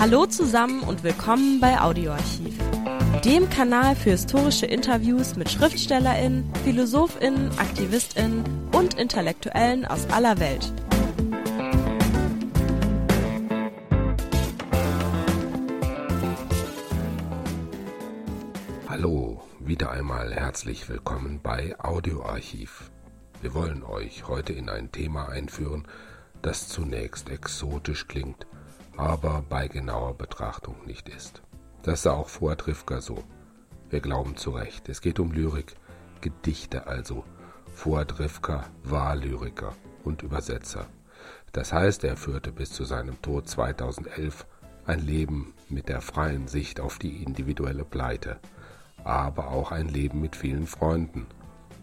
Hallo zusammen und willkommen bei Audioarchiv, dem Kanal für historische Interviews mit Schriftstellerinnen, Philosophinnen, Aktivistinnen und Intellektuellen aus aller Welt. Hallo, wieder einmal herzlich willkommen bei Audioarchiv. Wir wollen euch heute in ein Thema einführen, das zunächst exotisch klingt – aber bei genauer Betrachtung nicht ist. Das sah auch vor Trifka so. Wir glauben zu Recht, es geht um Lyrik, Gedichte also. Vor Trifka war Lyriker und Übersetzer. Das heißt, er führte bis zu seinem Tod 2011 ein Leben mit der freien Sicht auf die individuelle Pleite, aber auch ein Leben mit vielen Freunden,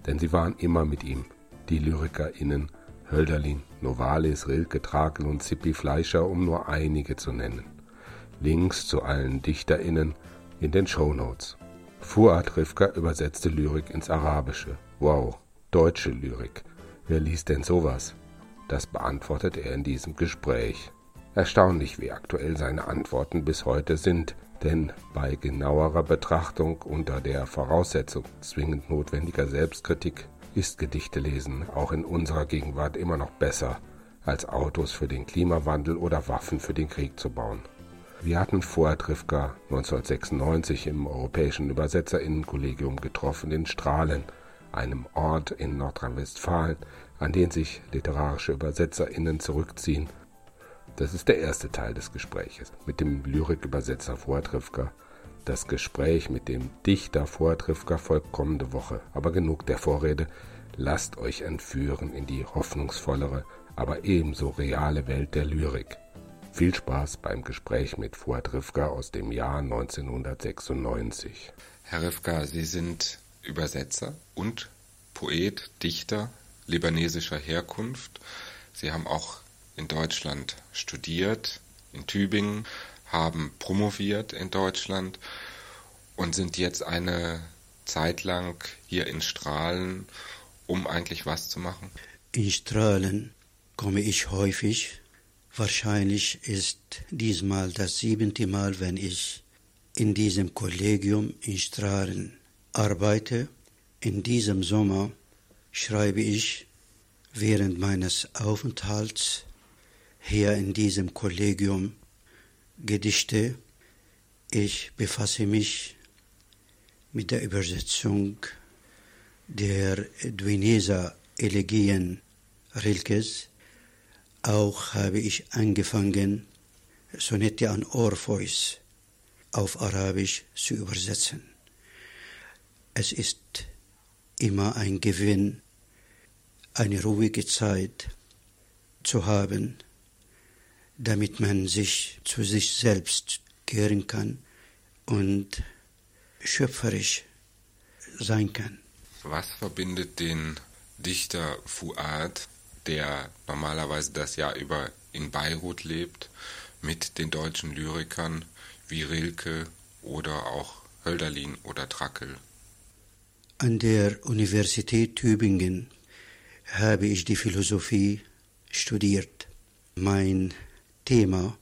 denn sie waren immer mit ihm, die LyrikerInnen Hölderlin, Novalis, Rilke, Trakel und Zippi Fleischer, um nur einige zu nennen. Links zu allen DichterInnen in den Shownotes. Fuad Rifka übersetzte Lyrik ins Arabische. Wow, deutsche Lyrik. Wer liest denn sowas? Das beantwortet er in diesem Gespräch. Erstaunlich, wie aktuell seine Antworten bis heute sind, denn bei genauerer Betrachtung unter der Voraussetzung zwingend notwendiger Selbstkritik ist Gedichte lesen auch in unserer Gegenwart immer noch besser, als Autos für den Klimawandel oder Waffen für den Krieg zu bauen. Wir hatten vorher Trifka 1996 im Europäischen Übersetzerinnenkollegium getroffen in Strahlen, einem Ort in Nordrhein-Westfalen, an den sich literarische Übersetzerinnen zurückziehen. Das ist der erste Teil des Gespräches mit dem Lyrikübersetzer Vortrifka das Gespräch mit dem Dichter Vortrifka folgt kommende Woche. Aber genug der Vorrede. Lasst euch entführen in die hoffnungsvollere, aber ebenso reale Welt der Lyrik. Viel Spaß beim Gespräch mit Fuad Rifka aus dem Jahr 1996. Herr Rifka, Sie sind Übersetzer und Poet, Dichter libanesischer Herkunft. Sie haben auch in Deutschland studiert, in Tübingen, haben promoviert in Deutschland und sind jetzt eine Zeit lang hier in Strahlen, um eigentlich was zu machen? In Strahlen komme ich häufig. Wahrscheinlich ist diesmal das siebente Mal, wenn ich in diesem Kollegium in Strahlen arbeite. In diesem Sommer schreibe ich während meines Aufenthalts hier in diesem Kollegium Gedichte. Ich befasse mich mit der Übersetzung der Duineser Elegien Rilkes. Auch habe ich angefangen, Sonette an Orpheus auf Arabisch zu übersetzen. Es ist immer ein Gewinn, eine ruhige Zeit zu haben, damit man sich zu sich selbst kehren kann und schöpferisch sein kann. Was verbindet den Dichter Fuad, der normalerweise das Jahr über in Beirut lebt, mit den deutschen Lyrikern wie Rilke oder auch Hölderlin oder Trackel? An der Universität Tübingen habe ich die Philosophie studiert. Mein Thema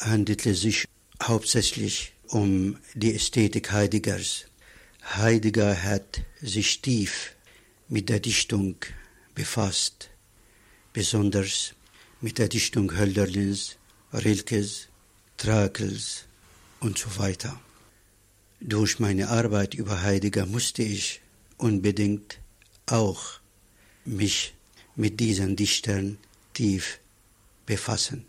handelte sich hauptsächlich um die Ästhetik Heideggers. Heidegger hat sich tief mit der Dichtung befasst, besonders mit der Dichtung Hölderlins, Rilkes, Trakels und so weiter. Durch meine Arbeit über Heidegger musste ich unbedingt auch mich mit diesen Dichtern tief befassen.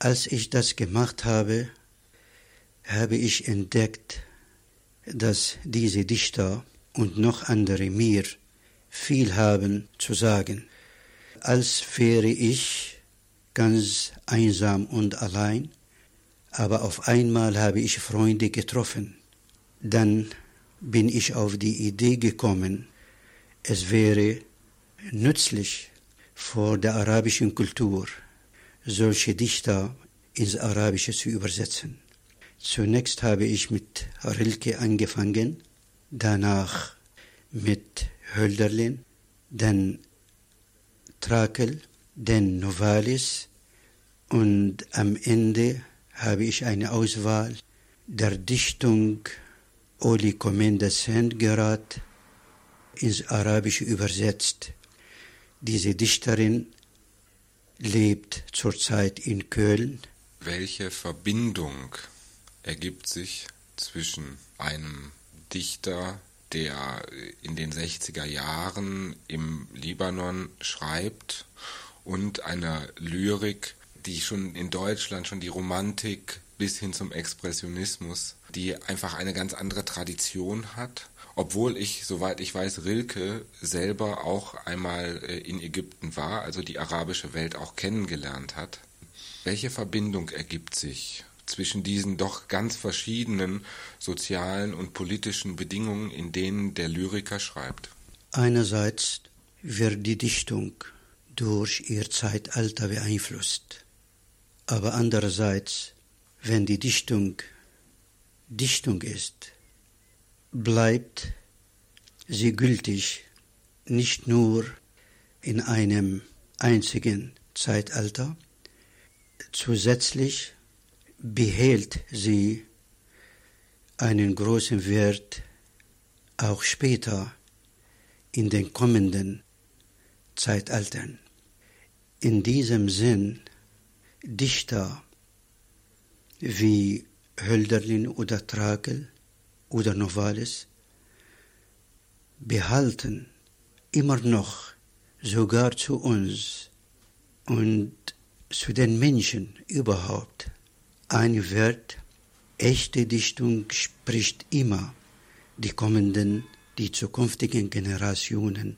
Als ich das gemacht habe, habe ich entdeckt, dass diese Dichter und noch andere mir viel haben zu sagen, als wäre ich ganz einsam und allein, aber auf einmal habe ich Freunde getroffen. Dann bin ich auf die Idee gekommen, es wäre nützlich vor der arabischen Kultur solche Dichter ins Arabische zu übersetzen. Zunächst habe ich mit Rilke angefangen, danach mit Hölderlin, dann Trakel, dann Novalis und am Ende habe ich eine Auswahl der Dichtung Oli Komenda Sendgerat ins Arabische übersetzt. Diese Dichterin lebt zurzeit in Köln. Welche Verbindung ergibt sich zwischen einem Dichter, der in den 60er Jahren im Libanon schreibt, und einer Lyrik, die schon in Deutschland schon die Romantik bis hin zum Expressionismus, die einfach eine ganz andere Tradition hat obwohl ich, soweit ich weiß, Rilke selber auch einmal äh, in Ägypten war, also die arabische Welt auch kennengelernt hat. Welche Verbindung ergibt sich zwischen diesen doch ganz verschiedenen sozialen und politischen Bedingungen, in denen der Lyriker schreibt? Einerseits wird die Dichtung durch ihr Zeitalter beeinflusst, aber andererseits, wenn die Dichtung Dichtung ist, bleibt sie gültig nicht nur in einem einzigen Zeitalter, zusätzlich behält sie einen großen Wert auch später in den kommenden Zeitaltern. In diesem Sinn Dichter wie Hölderlin oder Trakel oder Novalis behalten immer noch sogar zu uns und zu den Menschen überhaupt ein Wert. Echte Dichtung spricht immer die kommenden, die zukünftigen Generationen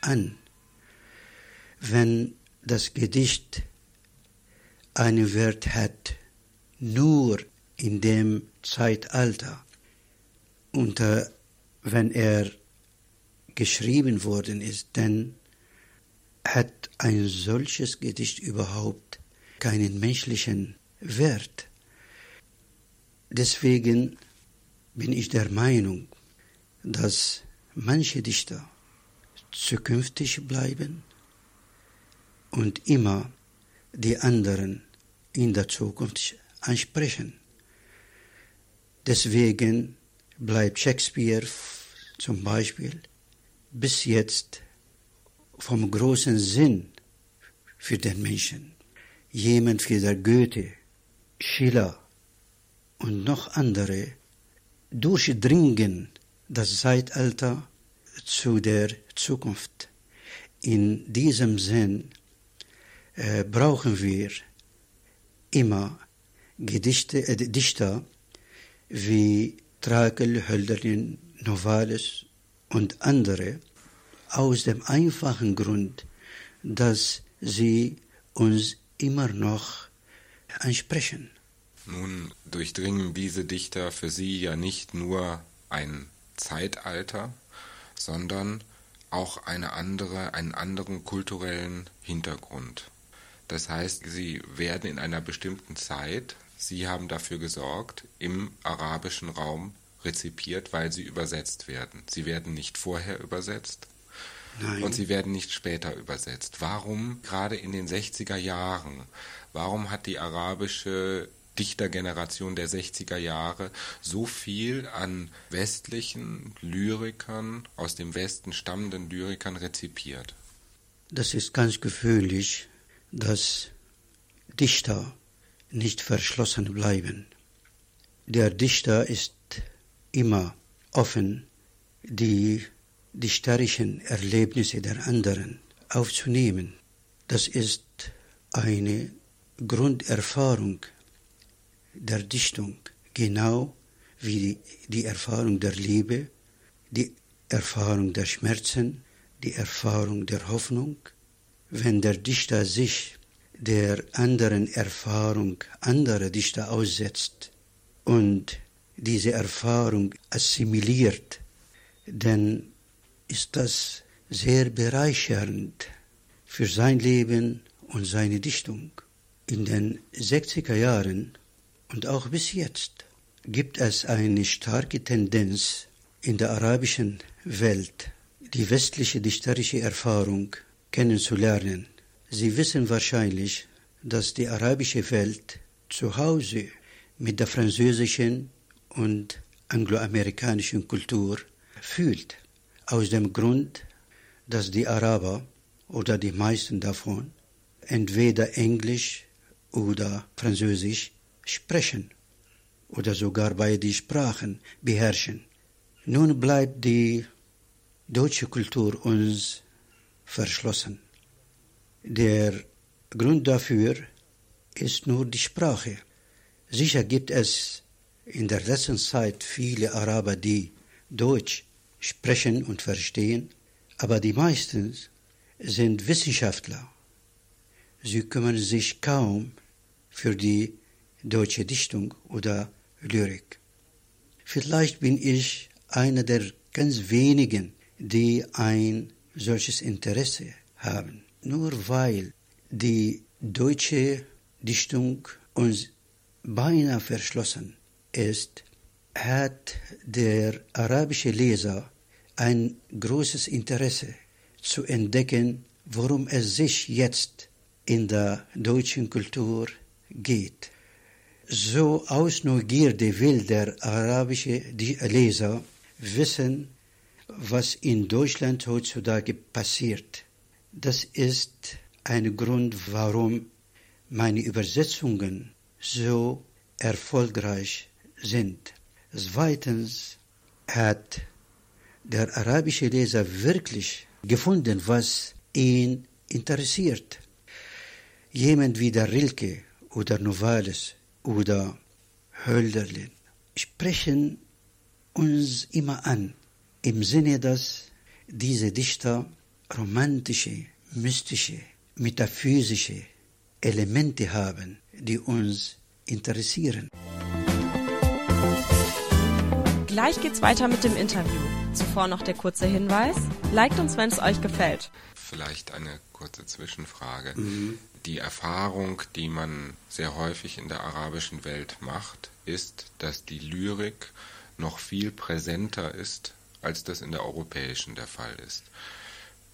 an. Wenn das Gedicht einen Wert hat, nur in dem Zeitalter, unter, wenn er geschrieben worden ist, dann hat ein solches Gedicht überhaupt keinen menschlichen Wert. Deswegen bin ich der Meinung, dass manche Dichter zukünftig bleiben und immer die anderen in der Zukunft ansprechen. Deswegen bleibt Shakespeare zum Beispiel bis jetzt vom großen Sinn für den Menschen. Jemand wie der Goethe, Schiller und noch andere durchdringen das Zeitalter zu der Zukunft. In diesem Sinn äh, brauchen wir immer Gedichte, äh, Dichter wie Trakel, Hölderlin, Novalis und andere aus dem einfachen Grund, dass sie uns immer noch ansprechen. Nun durchdringen diese Dichter für sie ja nicht nur ein Zeitalter, sondern auch eine andere, einen anderen kulturellen Hintergrund. Das heißt, sie werden in einer bestimmten Zeit, sie haben dafür gesorgt, im arabischen Raum rezipiert, weil sie übersetzt werden. Sie werden nicht vorher übersetzt Nein. und sie werden nicht später übersetzt. Warum gerade in den 60er Jahren? Warum hat die arabische Dichtergeneration der 60er Jahre so viel an westlichen Lyrikern, aus dem Westen stammenden Lyrikern rezipiert? Das ist ganz gewöhnlich, dass Dichter nicht verschlossen bleiben. Der Dichter ist immer offen, die dichterischen Erlebnisse der anderen aufzunehmen. Das ist eine Grunderfahrung der Dichtung, genau wie die, die Erfahrung der Liebe, die Erfahrung der Schmerzen, die Erfahrung der Hoffnung. Wenn der Dichter sich der anderen Erfahrung anderer Dichter aussetzt und diese Erfahrung assimiliert, dann ist das sehr bereichernd für sein Leben und seine Dichtung. In den 60er Jahren und auch bis jetzt gibt es eine starke Tendenz in der arabischen Welt, die westliche dichterische Erfahrung kennenzulernen. Sie wissen wahrscheinlich, dass die arabische Welt zu Hause mit der französischen und angloamerikanischen Kultur fühlt. Aus dem Grund, dass die Araber oder die meisten davon entweder Englisch oder Französisch sprechen oder sogar beide Sprachen beherrschen. Nun bleibt die deutsche Kultur uns verschlossen. Der Grund dafür ist nur die Sprache. Sicher gibt es in der letzten Zeit viele Araber, die Deutsch sprechen und verstehen, aber die meisten sind Wissenschaftler. Sie kümmern sich kaum für die deutsche Dichtung oder Lyrik. Vielleicht bin ich einer der ganz wenigen, die ein solches Interesse haben. Nur weil die deutsche Dichtung uns beinahe verschlossen ist, hat der arabische Leser ein großes Interesse zu entdecken, worum es sich jetzt in der deutschen Kultur geht. So aus Neugierde will der arabische Leser wissen, was in Deutschland heutzutage passiert. Das ist ein Grund, warum meine Übersetzungen so erfolgreich sind. Zweitens hat der arabische Leser wirklich gefunden, was ihn interessiert. Jemand wie der Rilke oder Novalis oder Hölderlin sprechen uns immer an, im Sinne, dass diese Dichter romantische, mystische, metaphysische Elemente haben, die uns interessieren. Gleich geht's weiter mit dem Interview. Zuvor noch der kurze Hinweis. Liked uns, wenn es euch gefällt. Vielleicht eine kurze Zwischenfrage. Mhm. Die Erfahrung, die man sehr häufig in der arabischen Welt macht, ist, dass die Lyrik noch viel präsenter ist, als das in der europäischen der Fall ist.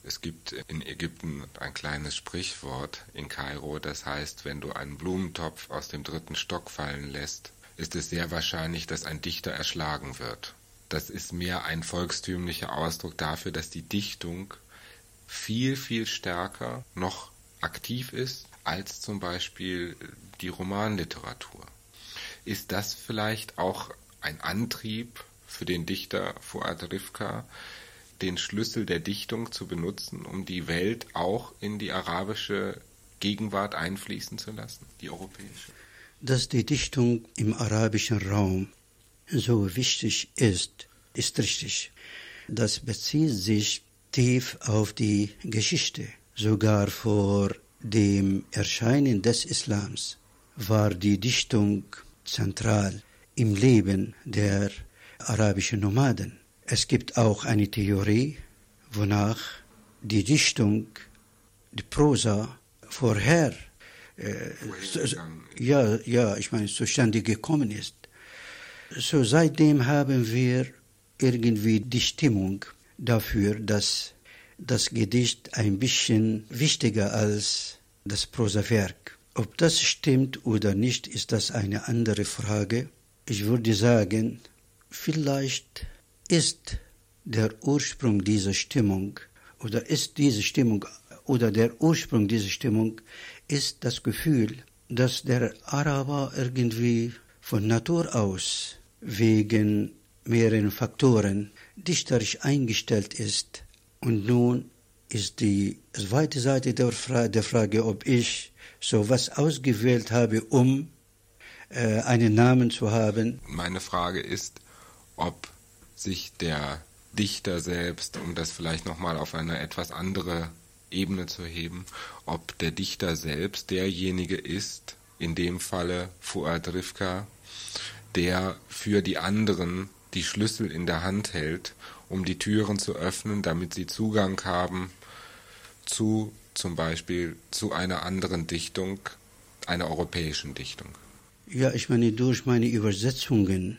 Es gibt in Ägypten ein kleines Sprichwort in Kairo, das heißt, wenn du einen Blumentopf aus dem dritten Stock fallen lässt, ist es sehr wahrscheinlich, dass ein Dichter erschlagen wird. Das ist mehr ein volkstümlicher Ausdruck dafür, dass die Dichtung viel, viel stärker noch aktiv ist als zum Beispiel die Romanliteratur. Ist das vielleicht auch ein Antrieb für den Dichter Fuad Rivka, den Schlüssel der Dichtung zu benutzen, um die Welt auch in die arabische Gegenwart einfließen zu lassen, die europäische? Dass die Dichtung im arabischen Raum so wichtig ist, ist richtig. Das bezieht sich tief auf die Geschichte. Sogar vor dem Erscheinen des Islams war die Dichtung zentral im Leben der arabischen Nomaden. Es gibt auch eine Theorie, wonach die Dichtung, die Prosa vorher, äh, ja, ja, ich meine, zustande gekommen ist. So seitdem haben wir irgendwie die Stimmung dafür, dass das Gedicht ein bisschen wichtiger als das Prosawerk. Ob das stimmt oder nicht, ist das eine andere Frage. Ich würde sagen, vielleicht ist der Ursprung dieser Stimmung oder ist diese Stimmung oder der Ursprung dieser Stimmung ist das Gefühl, dass der Araber irgendwie von Natur aus wegen mehreren Faktoren dichterisch eingestellt ist. Und nun ist die zweite Seite der, Fra der Frage, ob ich so was ausgewählt habe, um äh, einen Namen zu haben. Meine Frage ist, ob sich der Dichter selbst, um das vielleicht nochmal auf eine etwas andere Ebene zu heben, ob der Dichter selbst derjenige ist, in dem Falle Fuad Rivka, der für die anderen die Schlüssel in der Hand hält, um die Türen zu öffnen, damit sie Zugang haben zu zum Beispiel zu einer anderen Dichtung, einer europäischen Dichtung. Ja, ich meine, durch meine Übersetzungen,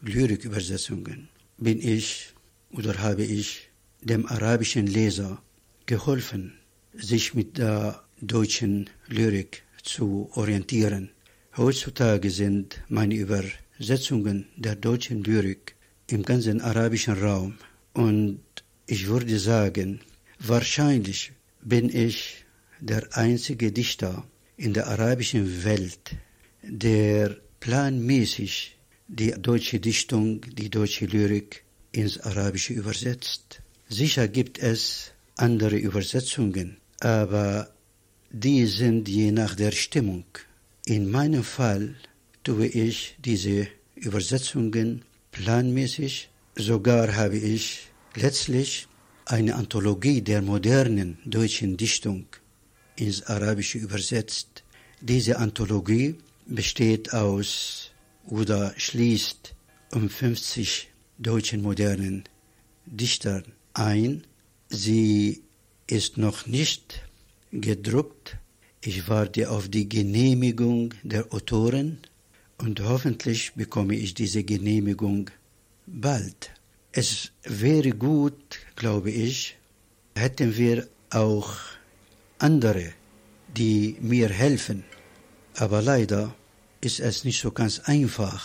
Lyrikübersetzungen, bin ich oder habe ich dem arabischen Leser geholfen, sich mit der deutschen Lyrik zu orientieren. Heutzutage sind meine Übersetzungen der deutschen Lyrik im ganzen arabischen Raum und ich würde sagen, wahrscheinlich bin ich der einzige Dichter in der arabischen Welt, der planmäßig die deutsche Dichtung, die deutsche Lyrik ins Arabische übersetzt. Sicher gibt es andere Übersetzungen, aber die sind je nach der Stimmung. In meinem Fall tue ich diese Übersetzungen planmäßig. Sogar habe ich letztlich eine Anthologie der modernen deutschen Dichtung ins Arabische übersetzt. Diese Anthologie besteht aus oder schließt um 50 deutschen modernen Dichtern ein. Sie ist noch nicht gedruckt. Ich warte auf die Genehmigung der Autoren und hoffentlich bekomme ich diese Genehmigung bald. Es wäre gut, glaube ich, hätten wir auch andere, die mir helfen. Aber leider ist es nicht so ganz einfach,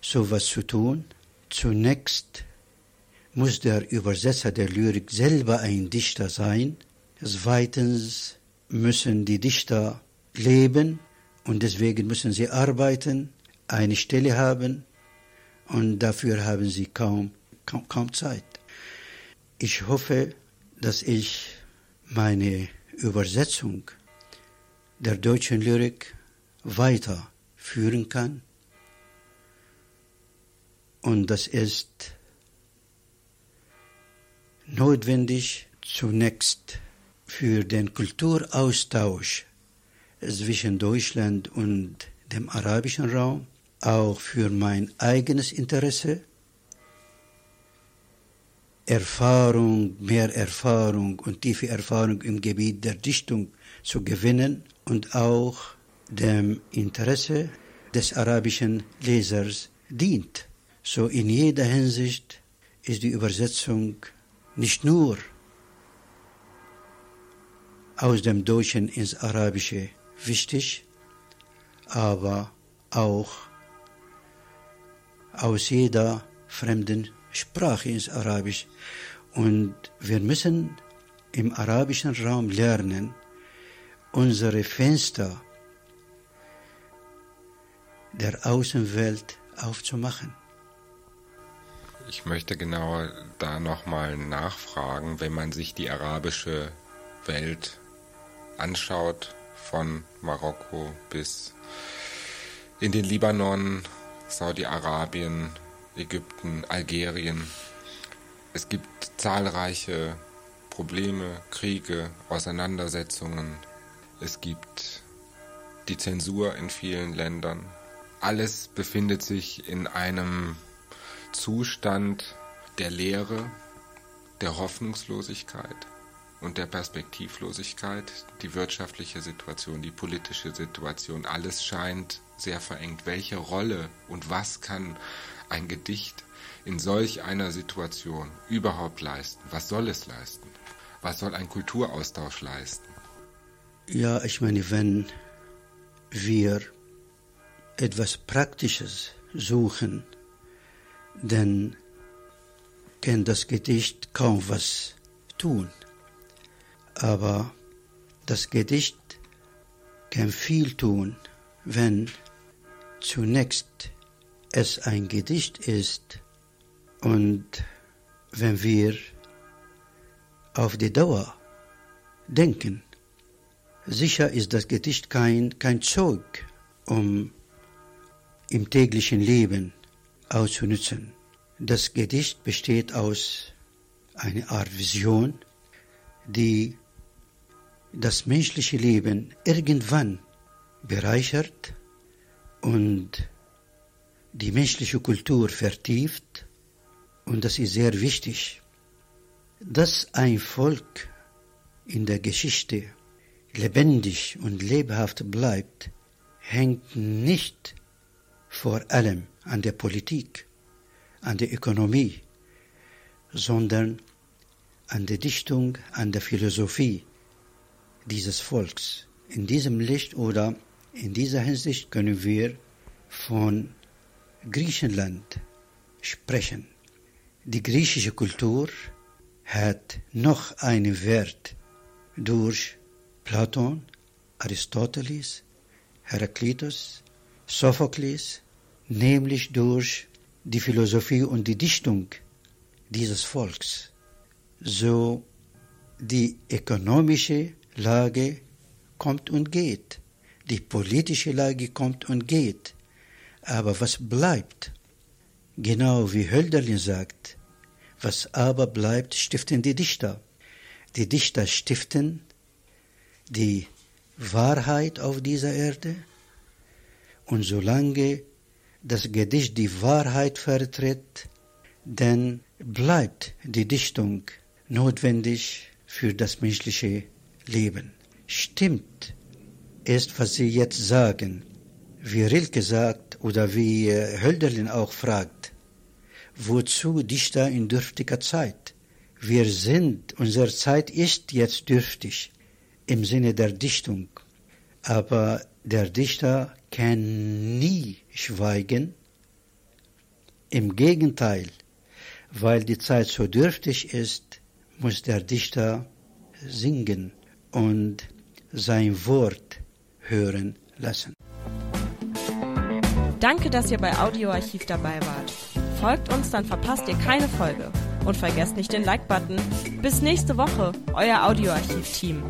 sowas zu tun. Zunächst muss der Übersetzer der Lyrik selber ein Dichter sein. Zweitens müssen die Dichter leben und deswegen müssen sie arbeiten, eine Stelle haben und dafür haben sie kaum, kaum, kaum Zeit. Ich hoffe, dass ich meine Übersetzung der deutschen Lyrik weiterführen kann. Und das ist notwendig zunächst für den Kulturaustausch zwischen Deutschland und dem arabischen Raum, auch für mein eigenes Interesse, Erfahrung, mehr Erfahrung und tiefe Erfahrung im Gebiet der Dichtung zu gewinnen und auch dem Interesse des arabischen Lesers dient. So in jeder Hinsicht ist die Übersetzung nicht nur aus dem Deutschen ins Arabische wichtig, aber auch aus jeder fremden Sprache ins Arabisch. Und wir müssen im arabischen Raum lernen, unsere Fenster der Außenwelt aufzumachen. Ich möchte genau da nochmal nachfragen, wenn man sich die arabische Welt anschaut, von Marokko bis in den Libanon, Saudi-Arabien, Ägypten, Algerien. Es gibt zahlreiche Probleme, Kriege, Auseinandersetzungen. Es gibt die Zensur in vielen Ländern. Alles befindet sich in einem Zustand der Leere, der Hoffnungslosigkeit und der Perspektivlosigkeit. Die wirtschaftliche Situation, die politische Situation, alles scheint sehr verengt. Welche Rolle und was kann ein Gedicht in solch einer Situation überhaupt leisten? Was soll es leisten? Was soll ein Kulturaustausch leisten? Ja, ich meine, wenn wir etwas Praktisches suchen, dann kann das Gedicht kaum was tun. Aber das Gedicht kann viel tun, wenn zunächst es ein Gedicht ist und wenn wir auf die Dauer denken. Sicher ist das Gedicht kein, kein Zeug, um im täglichen Leben auszunutzen. Das Gedicht besteht aus einer Art Vision, die das menschliche Leben irgendwann bereichert und die menschliche Kultur vertieft und das ist sehr wichtig, dass ein Volk in der Geschichte lebendig und lebhaft bleibt, hängt nicht vor allem an der Politik, an der Ökonomie, sondern an der Dichtung, an der Philosophie dieses Volks. In diesem Licht oder In dieser Hinsicht können wir von Griechenland sprechen. Die griechische Kultur hat noch einen Wert durch Platon, Aristoteles, Heraklitus, Sophokles, nämlich durch die Philosophie und die Dichtung dieses Volks. So die ökonomische Lage kommt und geht, die politische Lage kommt und geht, aber was bleibt? Genau wie Hölderlin sagt, was aber bleibt, stiften die Dichter. Die Dichter stiften die Wahrheit auf dieser Erde und solange das Gedicht die Wahrheit vertritt, dann bleibt die Dichtung notwendig für das menschliche Leben. Stimmt ist, was Sie jetzt sagen, wie Rilke sagt oder wie äh, Hölderlin auch fragt, wozu Dichter in dürftiger Zeit? Wir sind, unsere Zeit ist jetzt dürftig im Sinne der Dichtung, aber der Dichter kann nie schweigen. Im Gegenteil, weil die Zeit so dürftig ist, muss der Dichter singen und sein Wort hören lassen. Danke, dass ihr bei Audioarchiv dabei wart. Folgt uns, dann verpasst ihr keine Folge. Und vergesst nicht den Like-Button. Bis nächste Woche, euer Audioarchiv-Team.